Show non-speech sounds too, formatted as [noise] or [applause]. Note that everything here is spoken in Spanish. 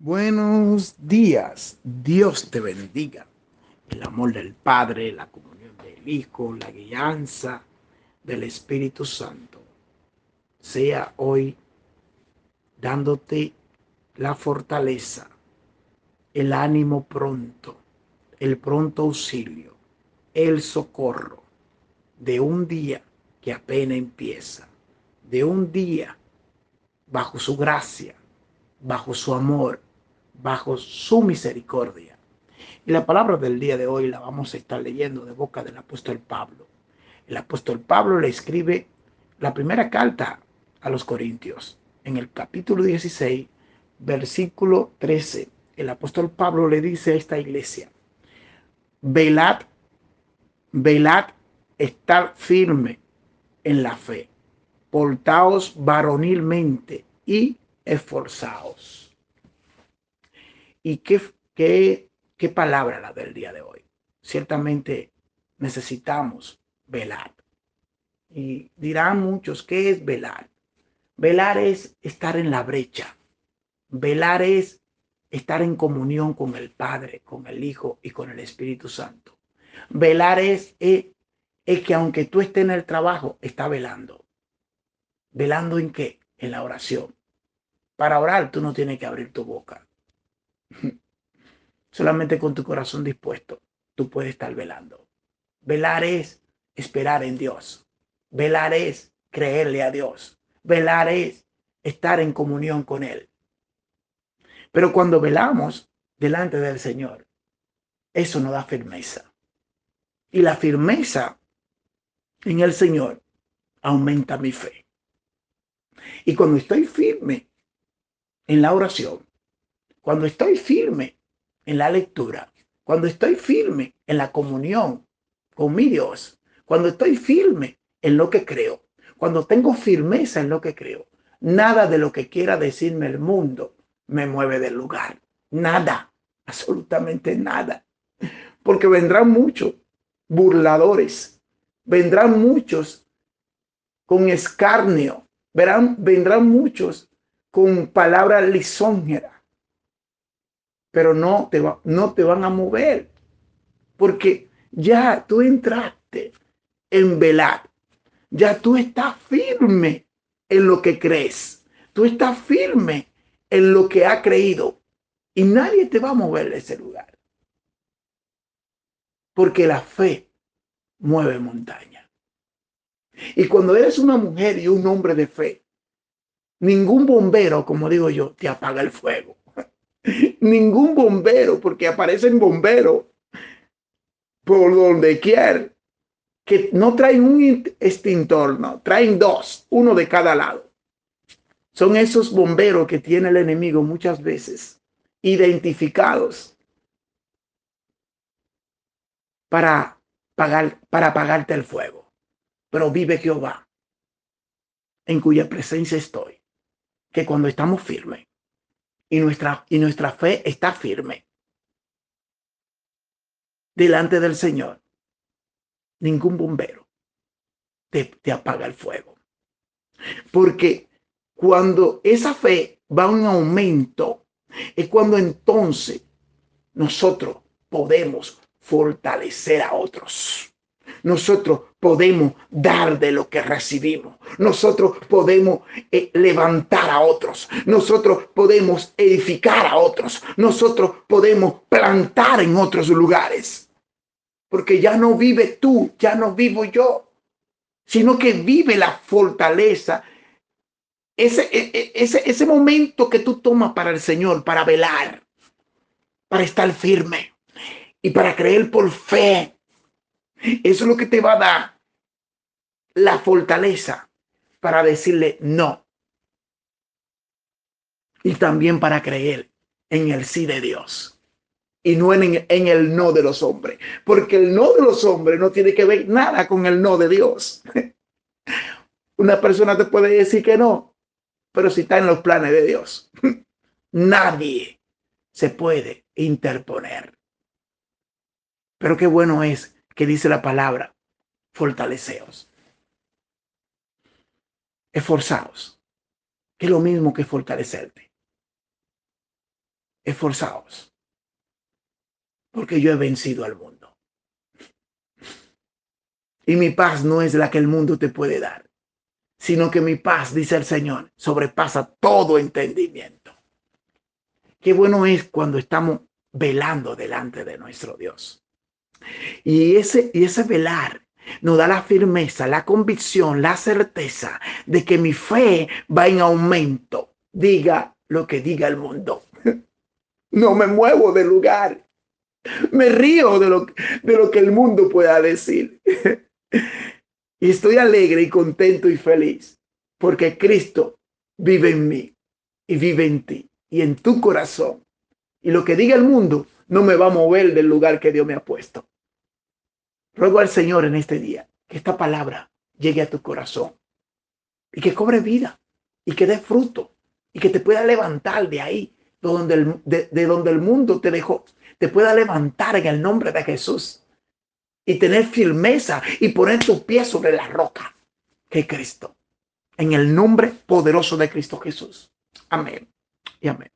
Buenos días, Dios te bendiga. El amor del Padre, la comunión del Hijo, la guianza del Espíritu Santo sea hoy dándote la fortaleza, el ánimo pronto, el pronto auxilio, el socorro de un día que apenas empieza, de un día bajo su gracia, bajo su amor bajo su misericordia. Y la palabra del día de hoy la vamos a estar leyendo de boca del apóstol Pablo. El apóstol Pablo le escribe la primera carta a los Corintios. En el capítulo 16, versículo 13, el apóstol Pablo le dice a esta iglesia, velad, velad, estar firme en la fe, portaos varonilmente y esforzaos. ¿Y qué, qué, qué palabra la del día de hoy? Ciertamente necesitamos velar. Y dirán muchos, ¿qué es velar? Velar es estar en la brecha. Velar es estar en comunión con el Padre, con el Hijo y con el Espíritu Santo. Velar es, es, es, que aunque tú estés en el trabajo, está velando. ¿Velando en qué? En la oración. Para orar tú no tienes que abrir tu boca. [laughs] Solamente con tu corazón dispuesto, tú puedes estar velando. Velar es esperar en Dios. Velar es creerle a Dios. Velar es estar en comunión con Él. Pero cuando velamos delante del Señor, eso nos da firmeza. Y la firmeza en el Señor aumenta mi fe. Y cuando estoy firme en la oración, cuando estoy firme en la lectura, cuando estoy firme en la comunión con mi Dios, cuando estoy firme en lo que creo, cuando tengo firmeza en lo que creo, nada de lo que quiera decirme el mundo me mueve del lugar. Nada, absolutamente nada. Porque vendrán muchos burladores, vendrán muchos con escarnio, verán, vendrán muchos con palabras lisonjeras pero no te, va, no te van a mover, porque ya tú entraste en velar, ya tú estás firme en lo que crees, tú estás firme en lo que ha creído y nadie te va a mover de ese lugar, porque la fe mueve montaña. Y cuando eres una mujer y un hombre de fe, ningún bombero, como digo yo, te apaga el fuego ningún bombero, porque aparecen bomberos por donde quiera, que no traen un extintor, no, traen dos, uno de cada lado. Son esos bomberos que tiene el enemigo muchas veces identificados para pagar, para apagarte el fuego. Pero vive Jehová, en cuya presencia estoy, que cuando estamos firmes, y nuestra, y nuestra fe está firme delante del Señor, ningún bombero te, te apaga el fuego. Porque cuando esa fe va en aumento, es cuando entonces nosotros podemos fortalecer a otros nosotros podemos dar de lo que recibimos. Nosotros podemos eh, levantar a otros. Nosotros podemos edificar a otros. Nosotros podemos plantar en otros lugares. Porque ya no vive tú, ya no vivo yo, sino que vive la fortaleza. Ese, e, e, ese, ese momento que tú tomas para el Señor, para velar, para estar firme y para creer por fe eso es lo que te va a dar la fortaleza para decirle no. Y también para creer en el sí de Dios. Y no en, en, el no de los hombres. Porque el no de los hombres no tiene que ver nada con el no de Dios. [laughs] Una persona te puede decir que no, pero si está en los planes de Dios, [laughs] nadie se puede interponer. Pero qué bueno es que dice la palabra, fortaleceos. Esforzaos, que es lo mismo que fortalecerte. esforzaos, porque yo he vencido al mundo. Y mi paz no es la que el mundo te puede dar, sino que mi paz, dice el Señor, sobrepasa todo entendimiento. Qué bueno es cuando estamos velando delante de nuestro Dios. Y ese, y ese velar nos da la firmeza, la convicción, la certeza de que mi fe va en aumento. Diga lo que diga el mundo. [laughs] No me muevo de lugar. Me río de lo, de lo que el mundo pueda decir. [laughs] Y estoy alegre y contento y feliz porque Cristo vive en mí y vive en ti y en tu corazón. Y lo que diga el mundo no me va a mover del lugar que Dios me ha puesto. Ruego al Señor en este día que esta palabra llegue a tu corazón y que cobre vida y que dé fruto y que te pueda levantar de ahí, de donde el, de, donde el mundo te dejó, te pueda levantar en el nombre de Jesús y tener firmeza y poner tu pie sobre la roca que Cristo. En el nombre poderoso de Cristo Jesús. Amén y amén.